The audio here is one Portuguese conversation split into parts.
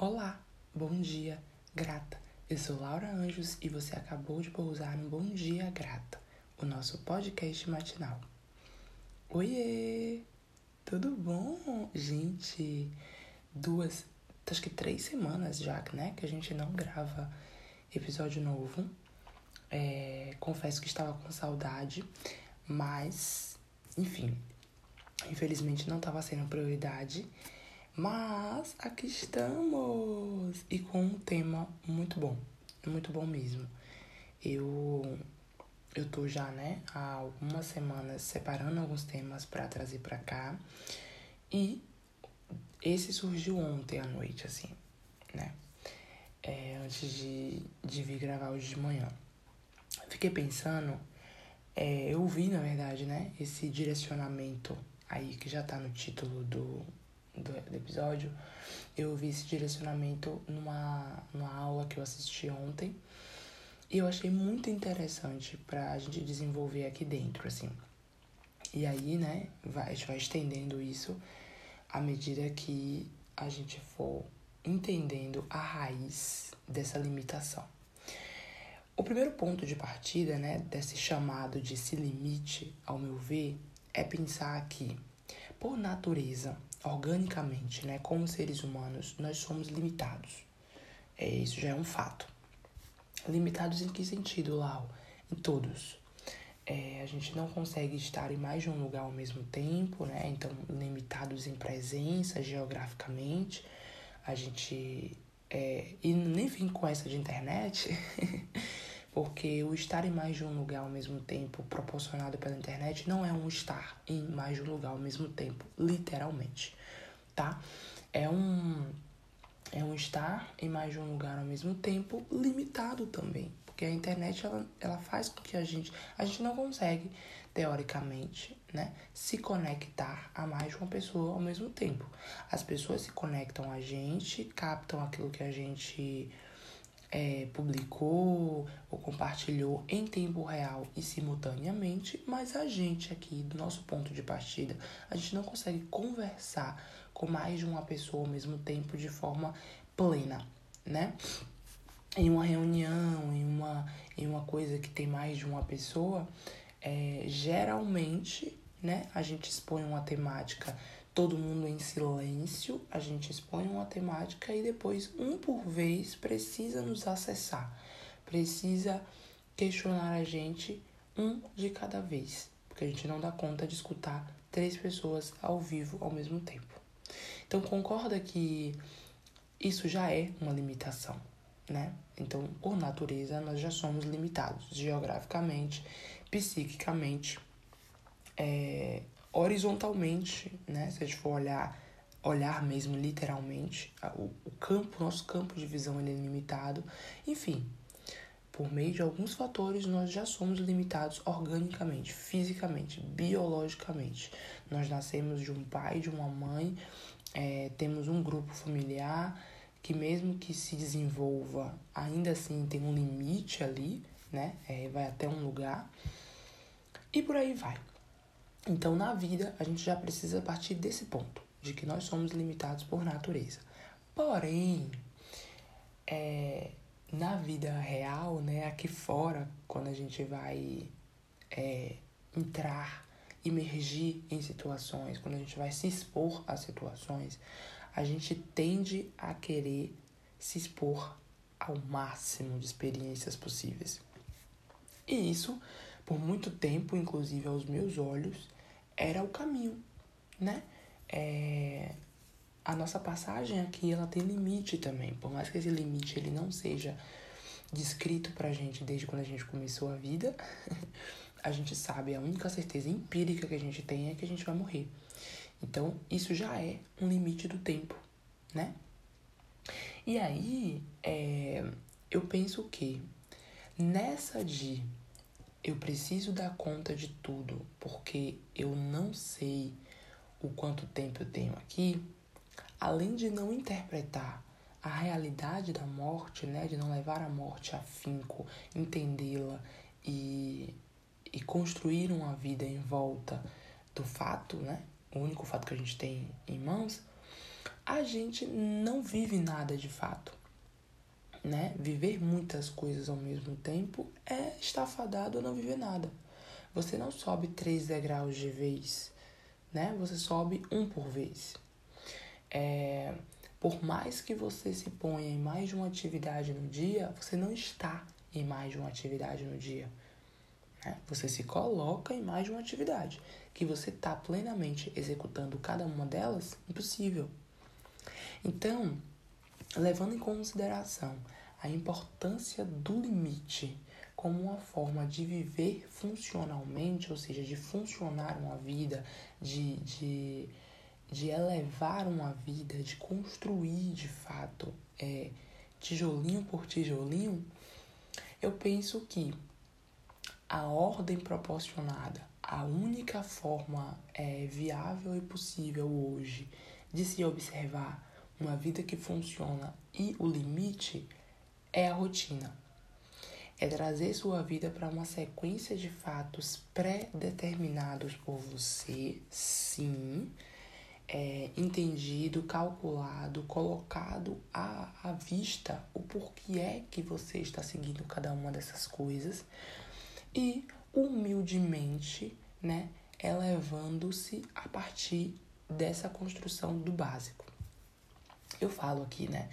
Olá, bom dia, grata. Eu sou Laura Anjos e você acabou de pousar no Bom Dia Grata, o nosso podcast matinal. Oiê! Tudo bom? Gente, duas, acho que três semanas já, né, que a gente não grava episódio novo. É, confesso que estava com saudade, mas, enfim, infelizmente não estava sendo prioridade. Mas aqui estamos! E com um tema muito bom, muito bom mesmo. Eu eu tô já, né, há algumas semanas separando alguns temas para trazer para cá. E esse surgiu ontem à noite, assim, né? É, antes de, de vir gravar hoje de manhã. Fiquei pensando, é, eu vi, na verdade, né, esse direcionamento aí que já tá no título do, do, do episódio, eu vi esse direcionamento numa, numa aula que eu assisti ontem. E eu achei muito interessante pra gente desenvolver aqui dentro, assim. E aí, né, vai, a gente vai estendendo isso à medida que a gente for entendendo a raiz dessa limitação. O primeiro ponto de partida, né, desse chamado de se limite, ao meu ver, é pensar que, por natureza, organicamente, né, como seres humanos, nós somos limitados. É, isso já é um fato. Limitados em que sentido, Lau? Em todos. É, a gente não consegue estar em mais de um lugar ao mesmo tempo, né? Então, limitados em presença geograficamente. A gente. É, e nem vim com essa de internet, porque o estar em mais de um lugar ao mesmo tempo, proporcionado pela internet, não é um estar em mais de um lugar ao mesmo tempo, literalmente tá? É um é um estar em mais de um lugar ao mesmo tempo limitado também, porque a internet ela, ela faz com que a gente a gente não consegue teoricamente, né, se conectar a mais de uma pessoa ao mesmo tempo. As pessoas se conectam a gente, captam aquilo que a gente é, publicou ou compartilhou em tempo real e simultaneamente, mas a gente aqui, do nosso ponto de partida, a gente não consegue conversar com mais de uma pessoa ao mesmo tempo de forma plena, né? Em uma reunião, em uma, em uma coisa que tem mais de uma pessoa, é, geralmente, né, a gente expõe uma temática, todo mundo em silêncio, a gente expõe uma temática e depois, um por vez, precisa nos acessar, precisa questionar a gente um de cada vez, porque a gente não dá conta de escutar três pessoas ao vivo ao mesmo tempo. Então concorda que isso já é uma limitação, né? Então, por natureza, nós já somos limitados geograficamente, psiquicamente, é, horizontalmente, né? Se a gente for olhar, olhar mesmo literalmente, o, o campo, nosso campo de visão ele é limitado. Enfim, por meio de alguns fatores, nós já somos limitados organicamente, fisicamente, biologicamente. Nós nascemos de um pai, de uma mãe, é, temos um grupo familiar que, mesmo que se desenvolva, ainda assim tem um limite ali, né? É, vai até um lugar. E por aí vai. Então, na vida, a gente já precisa partir desse ponto, de que nós somos limitados por natureza. Porém, é, na vida real, né, aqui fora, quando a gente vai é, entrar, emergir em situações, quando a gente vai se expor a situações, a gente tende a querer se expor ao máximo de experiências possíveis. E isso, por muito tempo, inclusive aos meus olhos, era o caminho, né? É, a nossa passagem aqui ela tem limite também, por mais que esse limite ele não seja descrito pra gente desde quando a gente começou a vida, a gente sabe, a única certeza empírica que a gente tem é que a gente vai morrer. Então, isso já é um limite do tempo, né? E aí, é, eu penso que nessa de eu preciso dar conta de tudo porque eu não sei o quanto tempo eu tenho aqui, além de não interpretar a realidade da morte, né, de não levar a morte a finco, entendê-la e, e construir uma vida em volta do fato, né, o único fato que a gente tem em mãos, a gente não vive nada de fato. Né? Viver muitas coisas ao mesmo tempo é estar fadado a não viver nada. Você não sobe três degraus de vez, né? Você sobe um por vez. É, por mais que você se ponha em mais de uma atividade no dia, você não está em mais de uma atividade no dia. Né? Você se coloca em mais de uma atividade. Que você está plenamente executando cada uma delas, impossível. Então, levando em consideração a importância do limite como uma forma de viver funcionalmente, ou seja, de funcionar uma vida, de, de, de elevar uma vida, de construir de fato é, tijolinho por tijolinho, eu penso que a ordem proporcionada, a única forma é, viável e possível hoje de se observar uma vida que funciona e o limite é a rotina. É trazer sua vida para uma sequência de fatos pré-determinados por você, sim, é, entendido, calculado, colocado à, à vista o porquê é que você está seguindo cada uma dessas coisas e humildemente, né, elevando-se a partir dessa construção do básico. Eu falo aqui, né,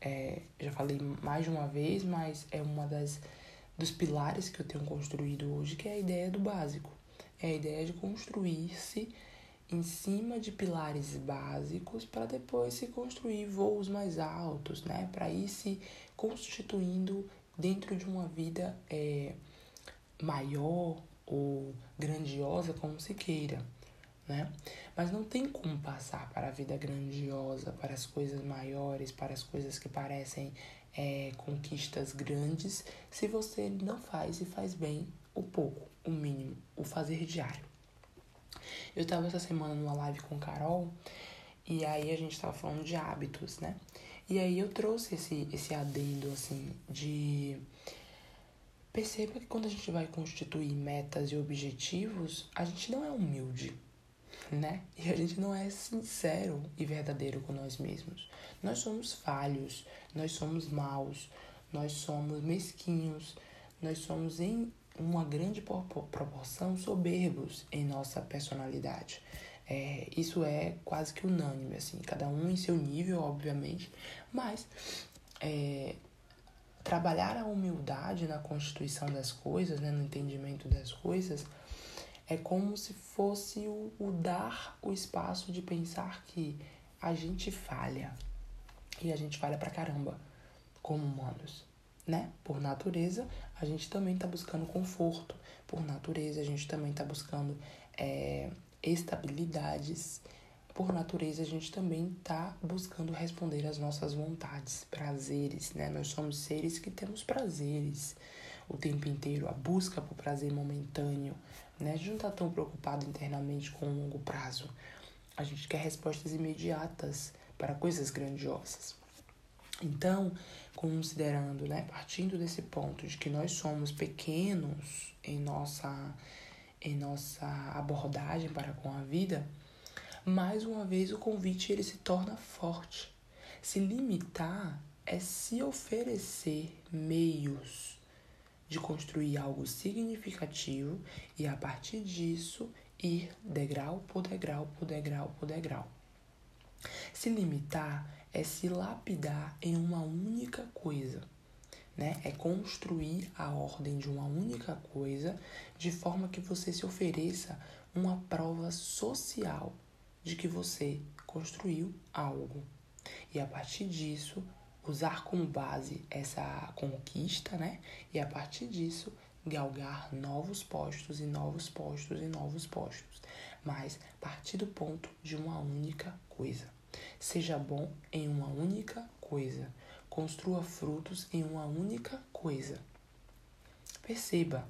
é, já falei mais de uma vez, mas é uma das dos pilares que eu tenho construído hoje, que é a ideia do básico. É a ideia de construir-se em cima de pilares básicos para depois se construir voos mais altos, né? Para ir se constituindo dentro de uma vida é, maior ou grandiosa, como se queira, né? Mas não tem como passar para a vida grandiosa, para as coisas maiores, para as coisas que parecem é, conquistas grandes, se você não faz e faz bem o pouco, o mínimo, o fazer diário. Eu estava essa semana numa live com Carol e aí a gente estava falando de hábitos, né? E aí eu trouxe esse, esse adendo, assim, de Perceba que quando a gente vai constituir metas e objetivos, a gente não é humilde, né? E a gente não é sincero e verdadeiro com nós mesmos. Nós somos falhos, nós somos maus, nós somos mesquinhos, nós somos em uma grande proporção soberbos em nossa personalidade. É, isso é quase que unânime, assim, cada um em seu nível, obviamente, mas é, trabalhar a humildade na constituição das coisas, né, no entendimento das coisas, é como se fosse o, o dar o espaço de pensar que a gente falha. E a gente falha pra caramba como humanos, né? Por natureza, a gente também tá buscando conforto. Por natureza, a gente também tá buscando é, estabilidades por natureza, a gente também está buscando responder às nossas vontades, prazeres, né? Nós somos seres que temos prazeres o tempo inteiro, a busca por prazer momentâneo, né? A gente não está tão preocupado internamente com o longo prazo. A gente quer respostas imediatas para coisas grandiosas. Então, considerando, né, partindo desse ponto de que nós somos pequenos em nossa em nossa abordagem para com a vida, mais uma vez o convite ele se torna forte. Se limitar é se oferecer meios de construir algo significativo e a partir disso ir degrau por degrau por degrau por degrau. Se limitar é se lapidar em uma única coisa, né? É construir a ordem de uma única coisa de forma que você se ofereça uma prova social de que você construiu algo. E a partir disso, usar como base essa conquista, né? E a partir disso, galgar novos postos e novos postos e novos postos. Mas partir do ponto de uma única coisa. Seja bom em uma única coisa. Construa frutos em uma única coisa. Perceba.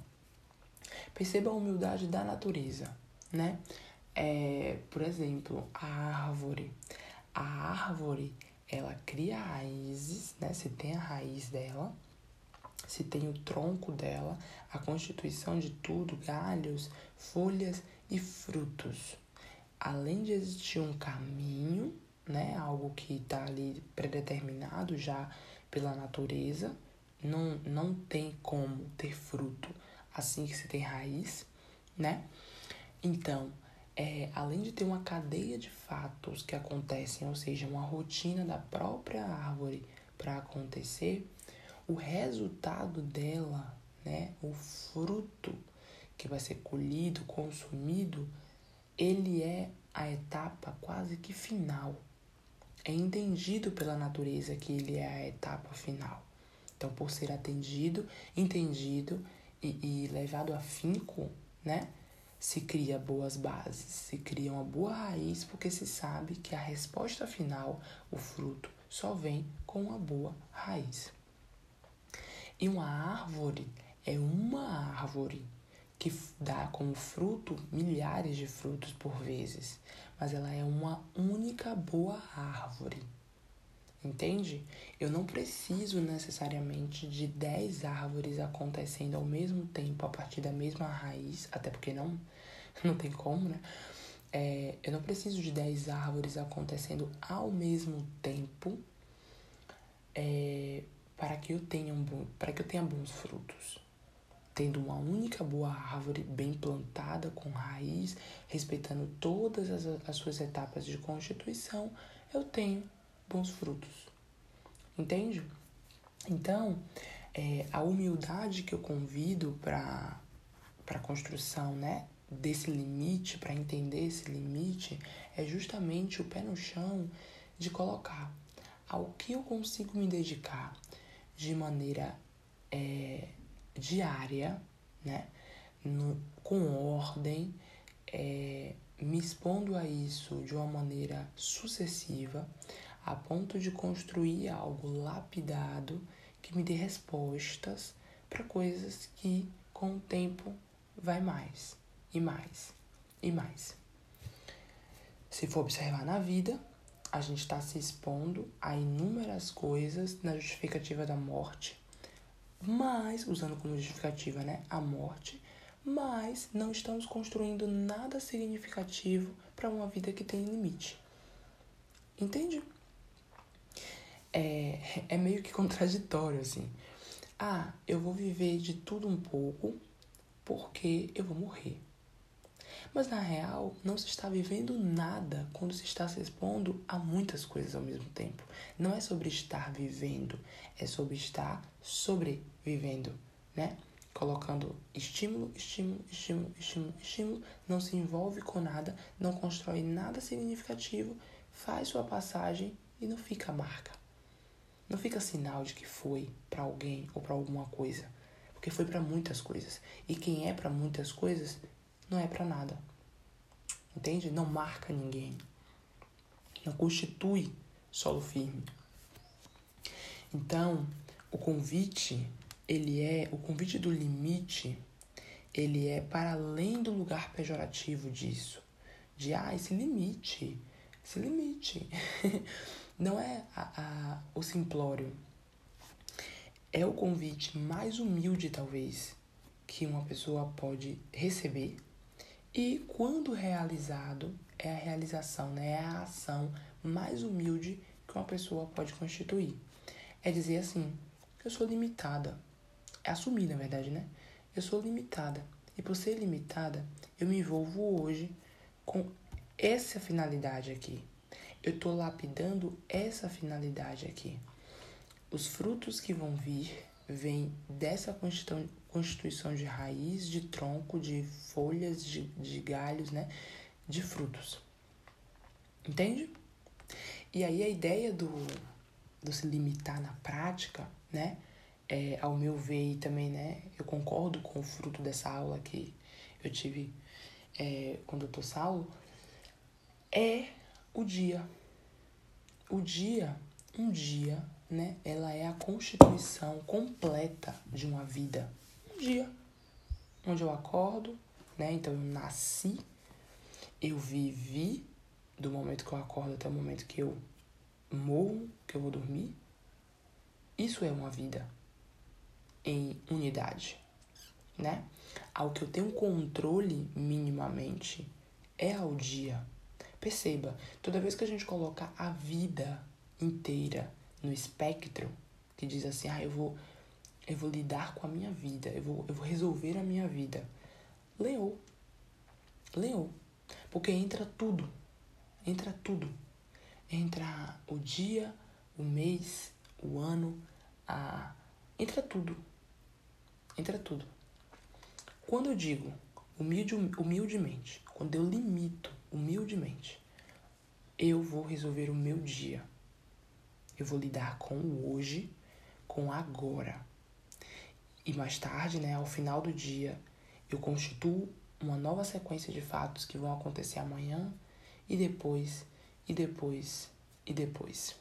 Perceba a humildade da natureza, né? É, por exemplo, a árvore. A árvore, ela cria raízes, né? Se tem a raiz dela, se tem o tronco dela, a constituição de tudo, galhos, folhas e frutos. Além de existir um caminho, né? Algo que está ali predeterminado já pela natureza. Não, não tem como ter fruto assim que se tem raiz, né? Então, é, além de ter uma cadeia de fatos que acontecem, ou seja, uma rotina da própria árvore para acontecer, o resultado dela, né, o fruto que vai ser colhido, consumido, ele é a etapa quase que final. É entendido pela natureza que ele é a etapa final. Então, por ser atendido, entendido e, e levado a finco, né? Se cria boas bases, se cria uma boa raiz, porque se sabe que a resposta final, o fruto, só vem com uma boa raiz. E uma árvore é uma árvore que dá como fruto milhares de frutos por vezes, mas ela é uma única boa árvore. Entende? Eu não preciso necessariamente de 10 árvores acontecendo ao mesmo tempo a partir da mesma raiz, até porque não, não tem como, né? É, eu não preciso de 10 árvores acontecendo ao mesmo tempo é, para, que eu tenha um bom, para que eu tenha bons frutos. Tendo uma única boa árvore bem plantada, com raiz, respeitando todas as, as suas etapas de constituição, eu tenho bons frutos. Entende? Então, é, a humildade que eu convido para a construção né, desse limite, para entender esse limite, é justamente o pé no chão de colocar ao que eu consigo me dedicar de maneira é, diária, né, no, com ordem, é, me expondo a isso de uma maneira sucessiva, a ponto de construir algo lapidado que me dê respostas para coisas que com o tempo vai mais e mais e mais. Se for observar na vida, a gente está se expondo a inúmeras coisas na justificativa da morte, mas, usando como justificativa né, a morte, mas não estamos construindo nada significativo para uma vida que tem limite. Entende? É, é meio que contraditório, assim. Ah, eu vou viver de tudo um pouco porque eu vou morrer. Mas na real, não se está vivendo nada quando se está se expondo a muitas coisas ao mesmo tempo. Não é sobre estar vivendo, é sobre estar sobrevivendo, né? Colocando estímulo, estímulo, estímulo, estímulo, estímulo, não se envolve com nada, não constrói nada significativo, faz sua passagem e não fica a marca. Não fica sinal de que foi para alguém ou para alguma coisa, porque foi para muitas coisas. E quem é para muitas coisas não é para nada. Entende? Não marca ninguém. Não constitui solo firme. Então, o convite, ele é o convite do limite, ele é para além do lugar pejorativo disso. De ah, esse limite, esse limite. Não é a, a, o simplório. É o convite mais humilde, talvez, que uma pessoa pode receber. E quando realizado, é a realização, né? é a ação mais humilde que uma pessoa pode constituir. É dizer assim: eu sou limitada. É assumir, na verdade, né? Eu sou limitada. E por ser limitada, eu me envolvo hoje com essa finalidade aqui. Eu estou lapidando essa finalidade aqui. Os frutos que vão vir vêm dessa constituição de raiz, de tronco, de folhas, de, de galhos, né? De frutos. Entende? E aí a ideia do, do se limitar na prática, né? É, ao meu ver, e também, né? Eu concordo com o fruto dessa aula que eu tive é, com o doutor Saulo, é o dia. O dia, um dia, né? Ela é a constituição completa de uma vida. Um dia onde eu acordo, né? Então eu nasci, eu vivi do momento que eu acordo até o momento que eu morro, que eu vou dormir. Isso é uma vida em unidade, né? Ao que eu tenho controle minimamente é ao dia Perceba, toda vez que a gente coloca a vida inteira no espectro, que diz assim, ah, eu vou, eu vou lidar com a minha vida, eu vou, eu vou resolver a minha vida. Leou. Leou. Porque entra tudo. Entra tudo. Entra o dia, o mês, o ano, a. Entra tudo. Entra tudo. Quando eu digo humilde, humildemente, quando eu limito humildemente, eu vou resolver o meu dia. Eu vou lidar com o hoje, com o agora. E mais tarde, né, ao final do dia, eu constituo uma nova sequência de fatos que vão acontecer amanhã e depois, e depois, e depois.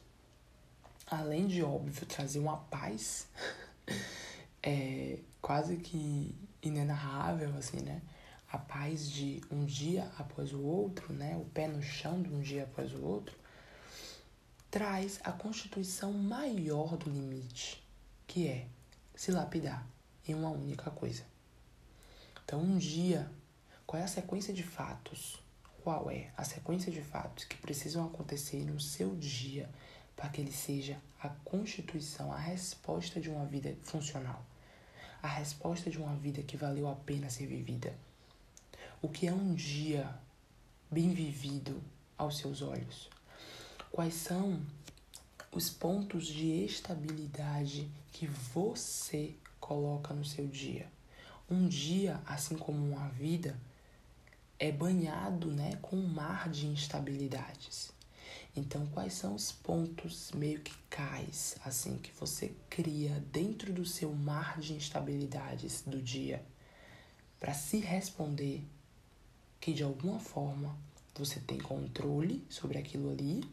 Além de, óbvio, trazer uma paz é, quase que inenarrável, assim, né? A paz de um dia após o outro, né? O pé no chão de um dia após o outro, traz a constituição maior do limite, que é se lapidar em uma única coisa. Então, um dia qual é a sequência de fatos? Qual é a sequência de fatos que precisam acontecer no seu dia para que ele seja a constituição, a resposta de uma vida funcional? A resposta de uma vida que valeu a pena ser vivida? O que é um dia bem vivido aos seus olhos? Quais são os pontos de estabilidade que você coloca no seu dia? Um dia, assim como uma vida, é banhado né, com um mar de instabilidades. Então, quais são os pontos meio que cais, assim, que você cria dentro do seu mar de instabilidades do dia para se responder que de alguma forma você tem controle sobre aquilo ali,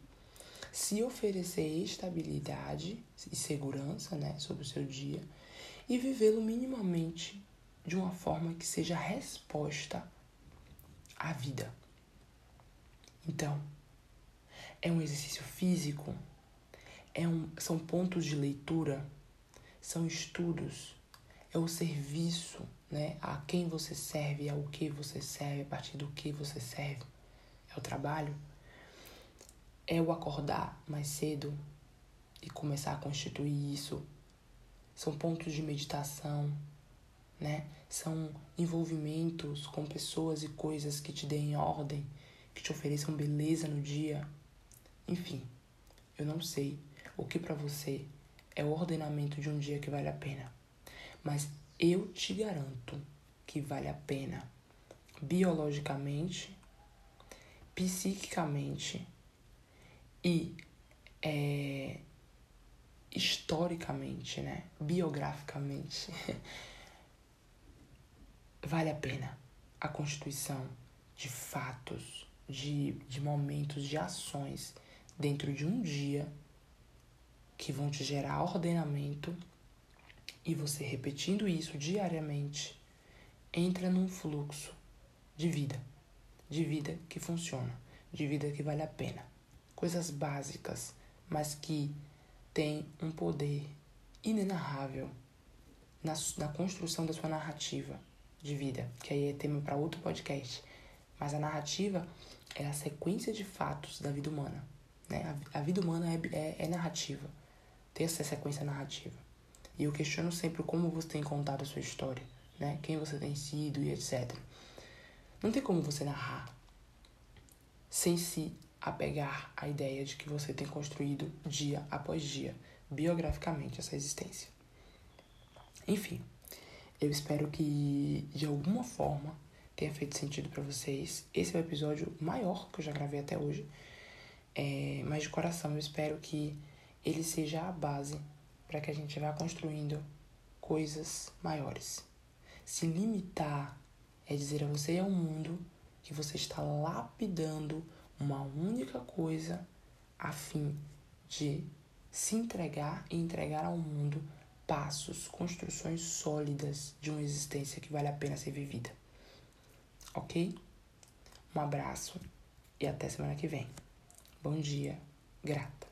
se oferecer estabilidade e segurança, né, sobre o seu dia e vivê-lo minimamente de uma forma que seja resposta a vida. Então, é um exercício físico, é um, são pontos de leitura, são estudos, é o serviço, né? A quem você serve, ao que você serve, a partir do que você serve. É o trabalho. É o acordar mais cedo e começar a constituir isso. São pontos de meditação, né? São envolvimentos com pessoas e coisas que te deem ordem, que te ofereçam beleza no dia. Enfim, eu não sei o que para você é o ordenamento de um dia que vale a pena, mas eu te garanto que vale a pena biologicamente, psiquicamente e é, historicamente, né? Biograficamente. vale a pena a constituição de fatos, de, de momentos, de ações dentro de um dia que vão te gerar ordenamento e você repetindo isso diariamente entra num fluxo de vida, de vida que funciona, de vida que vale a pena. Coisas básicas, mas que têm um poder inenarrável na, na construção da sua narrativa, de vida, que aí é tema para outro podcast. Mas a narrativa é a sequência de fatos da vida humana. Né? A, a vida humana é, é, é narrativa, tem essa sequência narrativa. E eu questiono sempre como você tem contado a sua história, né? quem você tem sido e etc. Não tem como você narrar sem se apegar à ideia de que você tem construído dia após dia, biograficamente, essa existência. Enfim. Eu espero que de alguma forma tenha feito sentido para vocês. Esse é o episódio maior que eu já gravei até hoje. É, mas de coração eu espero que ele seja a base para que a gente vá construindo coisas maiores. Se limitar é dizer a você e ao mundo que você está lapidando uma única coisa a fim de se entregar e entregar ao mundo passos, construções sólidas de uma existência que vale a pena ser vivida. Ok? Um abraço e até semana que vem. Bom dia, grata.